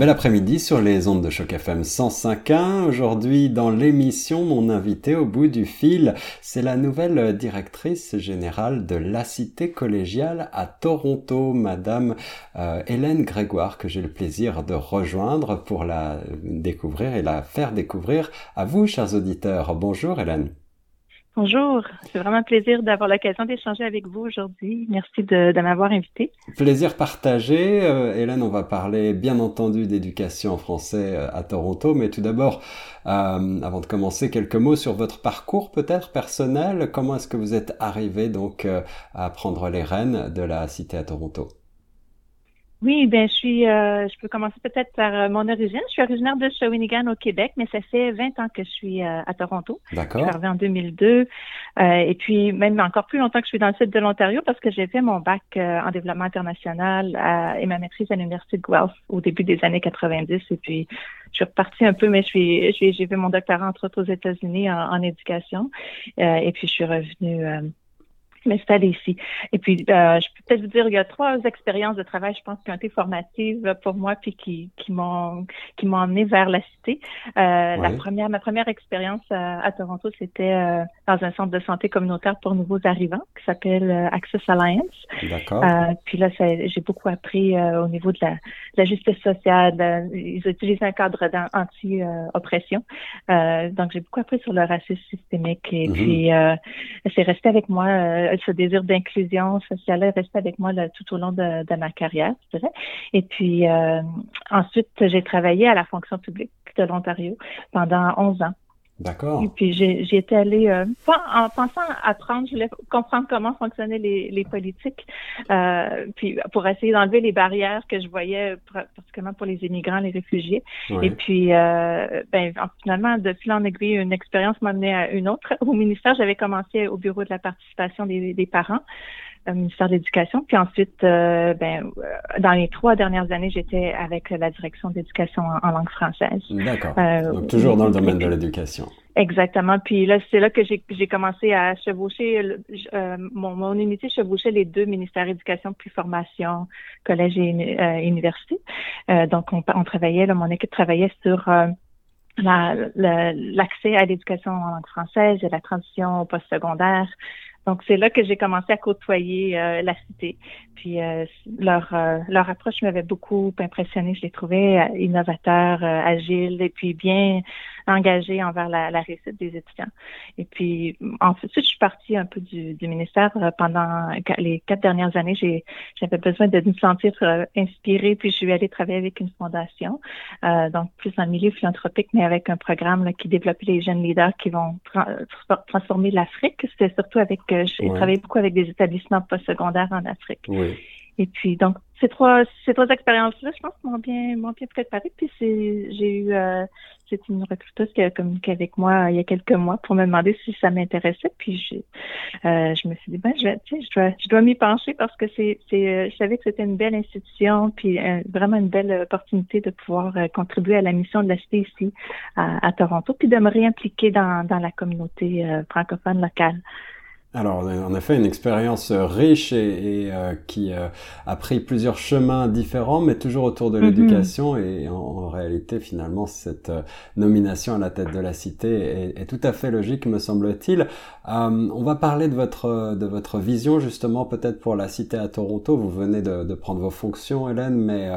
Bel après-midi sur les ondes de Choc FM 105.1. Aujourd'hui, dans l'émission, mon invité au bout du fil, c'est la nouvelle directrice générale de la Cité collégiale à Toronto, Madame euh, Hélène Grégoire, que j'ai le plaisir de rejoindre pour la découvrir et la faire découvrir à vous, chers auditeurs. Bonjour Hélène. Bonjour, c'est vraiment un plaisir d'avoir l'occasion d'échanger avec vous aujourd'hui. Merci de, m'avoir invité. Plaisir partagé. Euh, Hélène, on va parler bien entendu d'éducation en français euh, à Toronto, mais tout d'abord, euh, avant de commencer, quelques mots sur votre parcours peut-être personnel. Comment est-ce que vous êtes arrivé donc à prendre les rênes de la cité à Toronto? Oui, ben je suis, euh, je peux commencer peut-être par euh, mon origine. Je suis originaire de Shawinigan au Québec, mais ça fait 20 ans que je suis euh, à Toronto. D'accord. Je suis arrivée en 2002, et puis même encore plus longtemps que je suis dans le sud de l'Ontario parce que j'ai fait mon bac en développement international et ma maîtrise à l'université de Guelph au début des années 90, et puis je suis repartie un peu, mais je suis, j'ai fait mon doctorat entre autres aux États-Unis en, en éducation, et puis je suis revenue m'installer ici. Et puis, euh, je peux peut-être vous dire, il y a trois expériences de travail, je pense, qui ont été formatives pour moi, puis qui, qui m'ont qui m'ont emmené vers la cité. Euh, La première, ma première expérience à, à Toronto, c'était euh, dans un centre de santé communautaire pour nouveaux arrivants qui s'appelle euh, Access Alliance. D'accord. puis là, j'ai beaucoup appris au niveau de la, de la justice sociale. ils utilisent un cadre anti-oppression. donc, j'ai beaucoup appris sur le racisme systémique. Et mm-hmm. puis, c'est resté avec moi ce désir d'inclusion sociale est resté avec moi tout au long de, ma carrière, je dirais. Et puis euh, ensuite, j'ai travaillé à la fonction publique de l'Ontario pendant 11 ans. D'accord. Et puis j'ai été allée, euh, en pensant apprendre, je voulais comprendre comment fonctionnaient les, les politiques, euh, puis pour essayer d'enlever les barrières que je voyais, particulièrement pour les immigrants, les réfugiés. Et puis, euh, ben, finalement, de fil en aiguille, une expérience m'a amené à une autre. Au ministère, j'avais commencé au bureau de la participation des, des parents au ministère de l'Éducation. Puis ensuite, euh, ben, euh, dans les trois dernières années, j'étais avec la direction d'éducation en, langue française. D'accord. Euh, Donc toujours dans le domaine de l'éducation. Exactement. Puis là, c'est là que j'ai commencé à chevaucher, euh, mon, mon, unité chevauchait les deux ministères d'éducation puis formation, collège et euh, université. donc, on, on, travaillait, là, mon équipe travaillait sur l'accès à l'éducation en langue française et la transition au postsecondaire, donc, c'est là que j'ai commencé à côtoyer euh, la cité. Puis, euh, leur, euh, leur approche m'avait beaucoup impressionné. Je les trouvais innovateurs, agiles et puis bien engagés envers la, la, réussite des étudiants. Et puis, ensuite, je suis partie un peu du, du ministère pendant les quatre dernières années. J'avais besoin de me sentir inspirée, puis je suis allée travailler avec une fondation, donc plus dans le milieu philanthropique, mais avec un programme là, qui développait les jeunes leaders qui vont transformer l'Afrique. C'était surtout avec j'ai travaillé beaucoup avec des établissements postsecondaires en Afrique. Et puis, donc, ces trois, ces trois expériences-là, je pense, m'ont bien, m'ont bien préparé. Puis, c'est, j'ai eu, euh, c'est une recruteuse qui a communiqué avec moi il y a quelques mois pour me demander si ça m'intéressait. Puis, j'ai, euh, je me suis dit, ben, je, je dois, je dois m'y pencher parce que c'est, c'est, euh, je savais que c'était une belle institution, puis vraiment une belle opportunité de pouvoir contribuer à la mission de la cité ici à, à Toronto, puis de me réimpliquer dans, dans la communauté francophone locale. Alors, en effet, une expérience riche et, euh, qui euh, a pris plusieurs chemins différents, mais toujours autour de mm-hmm. l'éducation. Et en, réalité, finalement, cette euh, nomination à la tête de la cité est, tout à fait logique, me semble-t-il. on va parler de votre de votre vision justement, peut-être pour la cité à Toronto. Vous venez de, de prendre vos fonctions, Hélène, mais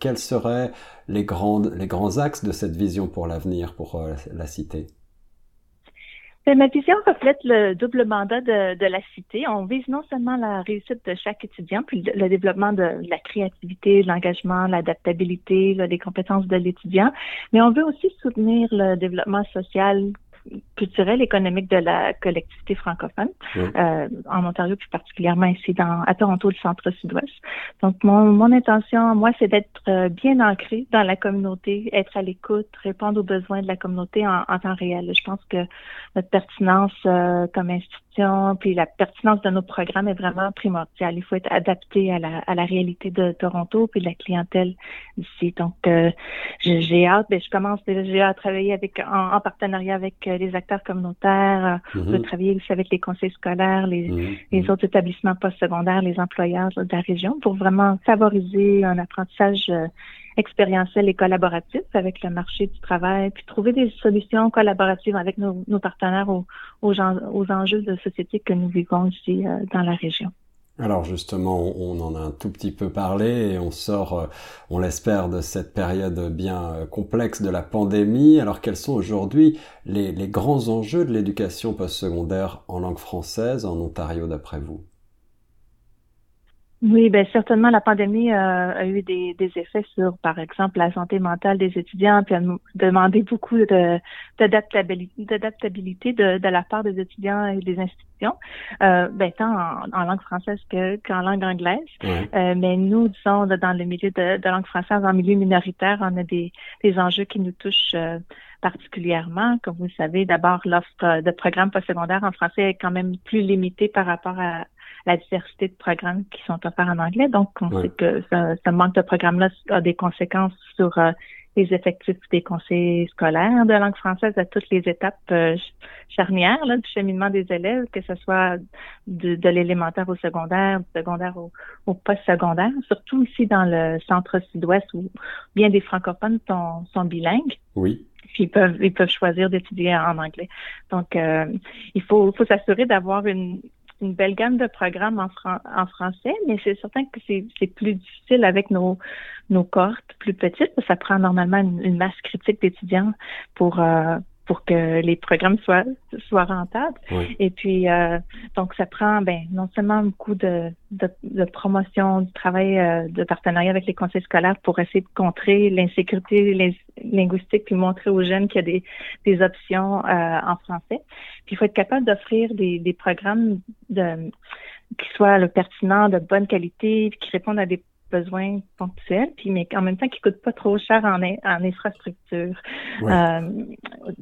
quels seraient les grandes les grands axes de cette vision pour l'avenir pour la cité? Ben, ma vision reflète le double mandat de, de, la cité. On vise non seulement la réussite de chaque étudiant, puis le, développement de, la créativité, l'engagement, l'adaptabilité, les compétences de l'étudiant, mais on veut aussi soutenir le développement social, culturelle, économique de la collectivité francophone euh, en Ontario, plus particulièrement ici dans, à Toronto, le centre-sud-ouest. Donc, mon, mon intention, moi, c'est d'être euh, bien ancré dans la communauté, être à l'écoute, répondre aux besoins de la communauté en, en temps réel. Je pense que notre pertinence euh, comme institution puis la pertinence de nos programmes est vraiment primordiale. Il faut être adapté à la, à la réalité de Toronto puis de la clientèle ici. Donc, euh, j'ai hâte, ben, je commence déjà à travailler avec en, partenariat avec euh, les acteurs communautaires, euh, mm travailler aussi avec les conseils scolaires, les, mhm. les mhm. autres établissements postsecondaires, les employeurs de la région pour vraiment favoriser un apprentissage expérientiel et collaboratif avec le marché du travail, puis trouver des solutions collaboratives avec nos, partenaires aux, enjeux de société que nous vivons ici euh, dans la région. Alors justement, on en a un tout petit peu parlé et on sort, euh, on l'espère, de cette période bien euh, complexe de la pandémie. Alors quels sont aujourd'hui les grands enjeux de l'éducation postsecondaire en langue française en Ontario d'après vous? Oui, ben certainement la pandémie euh, a eu des, des, effets sur, par exemple, la santé mentale des étudiants, puis a demandé beaucoup de d'adaptabilité de, de, la part des étudiants et des institutions, euh, ben, tant en, langue française que qu'en langue anglaise. Euh, mais nous, disons, dans le milieu de, de, langue française, en milieu minoritaire, on a des, des enjeux qui nous touchent euh, particulièrement. Comme vous le savez, d'abord, l'offre de programmes postsecondaires en français est quand même plus limitée par rapport à, la diversité de programmes qui sont offerts en anglais. Donc, on sait que ce, manque de programmes-là a des conséquences sur euh, les effectifs des conseils scolaires de langue française à toutes les étapes euh, charnières là, du cheminement des élèves, que ce soit de, l'élémentaire au secondaire, du secondaire au, au post-secondaire, surtout ici dans le centre sud-ouest où bien des francophones sont, sont bilingues. Oui puis ils peuvent ils peuvent choisir d'étudier en anglais. Donc euh, il faut faut s'assurer d'avoir une une belle gamme de programmes en, en français, mais c'est certain que c'est plus difficile avec nos, nos cohortes plus petites. Ça prend normalement une, masse critique d'étudiants pour, euh, pour que les programmes soient soient rentables. Et puis euh, donc ça prend ben non seulement beaucoup de, de, de promotion du travail euh, de partenariat avec les conseils scolaires pour essayer de contrer l'insécurité linguistique puis montrer aux jeunes qu'il y a des, des options euh, en français. Puis il faut être capable d'offrir des, des programmes de qui soient pertinents, de bonne qualité, qui répondent à des besoins ponctuels, puis mais en même temps qui coûtent pas trop cher en, en infrastructure. Euh,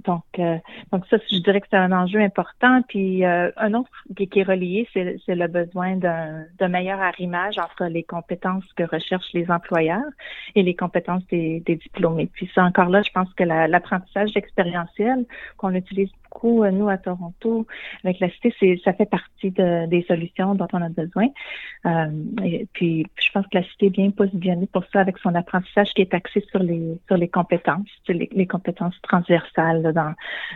donc, euh, donc ça, je dirais que c'est un enjeu important. Puis euh, un autre qui, est relié, c'est le besoin d'un meilleur arrimage entre les compétences que recherchent les employeurs et les compétences des, des diplômés. Puis ça, encore là, je pense que l'apprentissage expérientiel qu'on utilise beaucoup, nous, à Toronto, avec la cité, c'est ça fait partie de, des solutions dont on a besoin. et puis, je pense que la cité est bien positionnée pour ça avec son apprentissage qui est axé sur les sur les compétences, les, les compétences transversales dans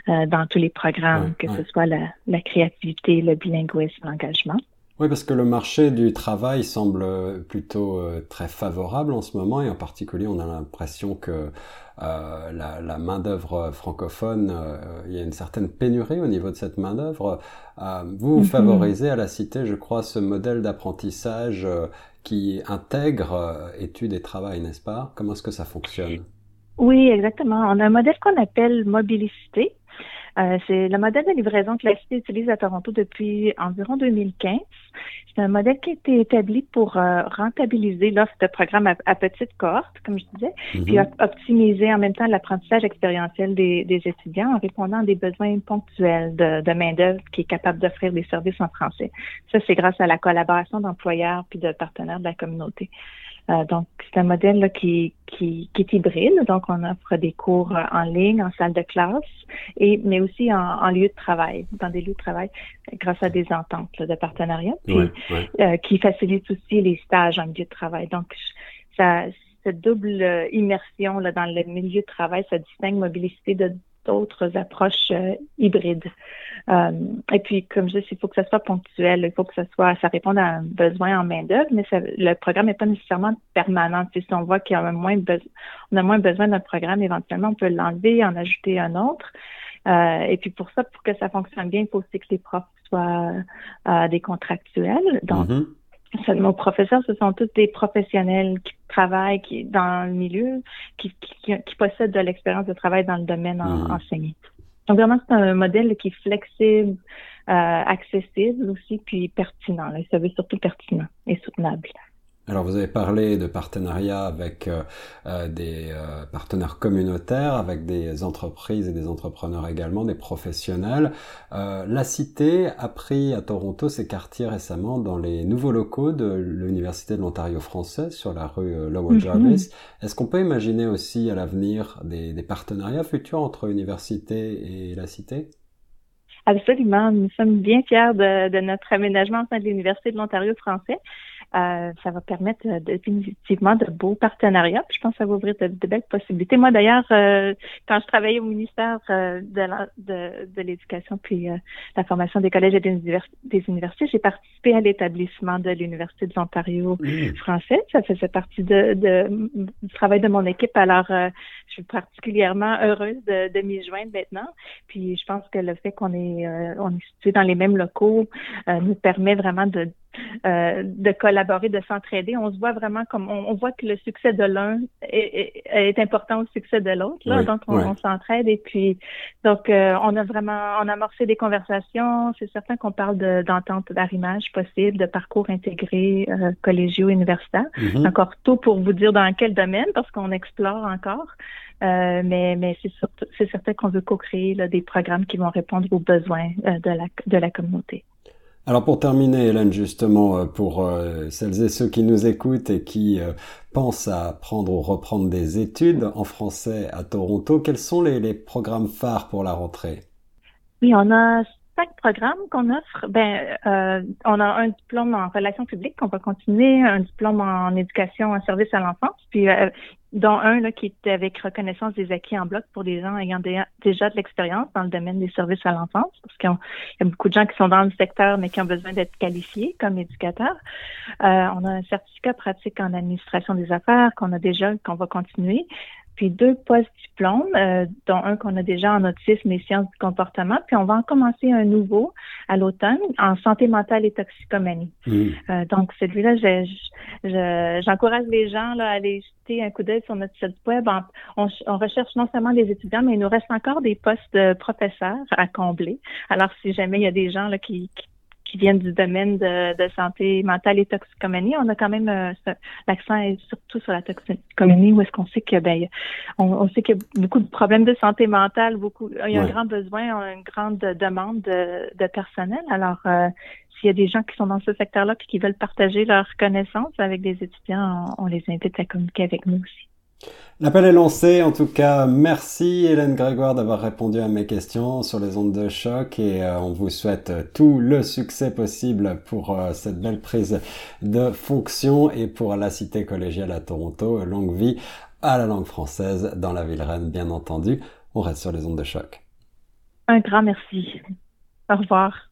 euh, dans tous les programmes, que ce soit la, la créativité, le bilinguisme, l'engagement. Oui, parce que le marché du travail semble plutôt euh, très favorable en ce moment et en particulier on a l'impression que euh, la, la main-d'œuvre francophone, euh, il y a une certaine pénurie au niveau de cette main-d'œuvre. Euh, vous, vous mm-hmm. favorisez à la Cité, je crois, ce modèle d'apprentissage qui intègre études et travail, n'est-ce pas? Comment est-ce que ça fonctionne? Oui, exactement. On a un modèle qu'on appelle mobilicité euh, c'est le modèle de livraison que la Cité utilise à Toronto depuis environ 2015. C'est un modèle qui a été établi pour euh, rentabiliser l'offre de programmes à, petite cohorte, comme je disais, mhm. puis optimiser en même temps l'apprentissage expérientiel des, des, étudiants en répondant à des besoins ponctuels de, de main-d'œuvre qui est capable d'offrir des services en français. Ça, c'est grâce à la collaboration d'employeurs puis de partenaires de la communauté. Euh, donc, c'est un modèle là, qui, qui, qui, est hybride. Donc, on offre des cours euh, en ligne, en salle de classe, et mais aussi en, en lieu de travail, dans des lieux de travail, grâce à des ententes de partenariat, puis, euh, qui facilitent aussi les stages en milieu de travail. Donc, ça, cette double immersion là, dans le milieu de travail, ça distingue mobilité de d'autres approches euh, hybrides. Euh, et puis, comme je dis, il faut que ça soit ponctuel, il faut que ça soit, ça réponde à un besoin en main-d'œuvre, mais le programme n'est pas nécessairement permanent. Si on voit y a moins besoin, on a moins besoin d'un programme, éventuellement, on peut l'enlever, en ajouter un autre. Euh, et puis pour ça, pour que ça fonctionne bien, il faut aussi que les profs soient des contractuels. Donc, mm-hmm. Nos professeurs, ce sont tous des professionnels qui travaillent qui, dans le milieu, qui, qui, qui possèdent de l'expérience de travail dans le domaine mmh. enseigné. Donc vraiment, c'est un modèle qui est flexible, euh, accessible aussi, puis pertinent. Ça veut surtout pertinent et soutenable. Alors vous avez parlé de partenariat avec euh, euh, des euh, partenaires communautaires, avec des entreprises et des entrepreneurs également, des professionnels. la Cité a pris à Toronto ses quartiers récemment dans les nouveaux locaux de l'Université de l'Ontario français sur la rue Lower mhm. Jarvis. Est-ce qu'on peut imaginer aussi à l'avenir des, des partenariats futurs entre université et la Cité? Absolument. Nous sommes bien fiers de, de notre aménagement au sein de l'Université de l'Ontario français. Euh, ça va permettre euh, définitivement de beaux partenariats. je pense que ça va ouvrir de, belles possibilités. Moi, d'ailleurs, euh, quand je travaillais au ministère de, l'Éducation puis la formation des collèges et des, universités, j'ai participé à l'établissement de l'Université de l'Ontario mmh. français. Ça faisait partie de, du travail de mon équipe. Alors, suis particulièrement heureuse de, m'y joindre maintenant. Puis, je pense que le fait qu'on est, on est situé dans les mêmes locaux nous permet vraiment de euh, de collaborer, de s'entraider. On se voit vraiment comme on, voit que le succès de l'un est, important au succès de l'autre. donc on, s'entraide et puis donc euh, on a vraiment on a amorcé des conversations. C'est certain qu'on parle d'entente d'arrimage possible, de parcours intégrés euh, collégiaux universitaires. Mm-hmm. Encore tôt pour vous dire dans quel domaine parce qu'on explore encore. Mais mais c'est certain qu'on veut co-créer des programmes qui vont répondre aux besoins de la de la communauté. Alors pour terminer, Hélène, justement, euh, pour euh, celles et ceux qui nous écoutent et qui euh, pensent à prendre ou reprendre des études en français à Toronto, quels sont les, les programmes phares pour la rentrée? Oui, on a cinq programmes qu'on offre. Ben, euh, on a un diplôme en relations publiques qu'on va continuer, un diplôme en éducation en service à l'enfance, puis euh, dont un là, qui est avec reconnaissance des acquis en bloc pour des gens ayant déjà de l'expérience dans le domaine des services à l'enfance, parce qu'il y a beaucoup de gens qui sont dans le secteur mais qui ont besoin d'être qualifiés comme éducateurs. Euh, on a un certificat pratique en administration des affaires qu'on a déjà, qu'on va continuer puis deux post-diplômes, euh, dont un qu'on a déjà en autisme et sciences du comportement, puis on va en commencer un nouveau à l'automne en santé mentale et toxicomanie. Mmh. Euh, donc celui-là, j'encourage les gens là, à aller jeter un coup d'œil sur notre site web. On, on, recherche non seulement des étudiants, mais il nous reste encore des postes de professeurs à combler. Alors si jamais il y a des gens là, qui, qui qui viennent du domaine de, de, santé mentale et toxicomanie. On a quand même euh, l'accent est surtout sur la toxicomanie où est-ce qu'on sait que ben on, sait qu'il y a beaucoup de problèmes de santé mentale, beaucoup il y a un grand besoin, une grande demande de, de personnel. Alors euh, s'il y a des gens qui sont dans ce secteur-là et qui veulent partager leurs connaissances avec des étudiants, on les invite à communiquer avec nous aussi. L'appel est lancé. En tout cas, merci Hélène Grégoire d'avoir répondu à mes questions sur les ondes de choc et euh, on vous souhaite tout le succès possible pour euh, cette belle prise de fonction et pour la cité collégiale à Toronto. Longue vie à la langue française dans la ville reine, bien entendu. On reste sur les ondes de choc. Un grand merci. Au revoir.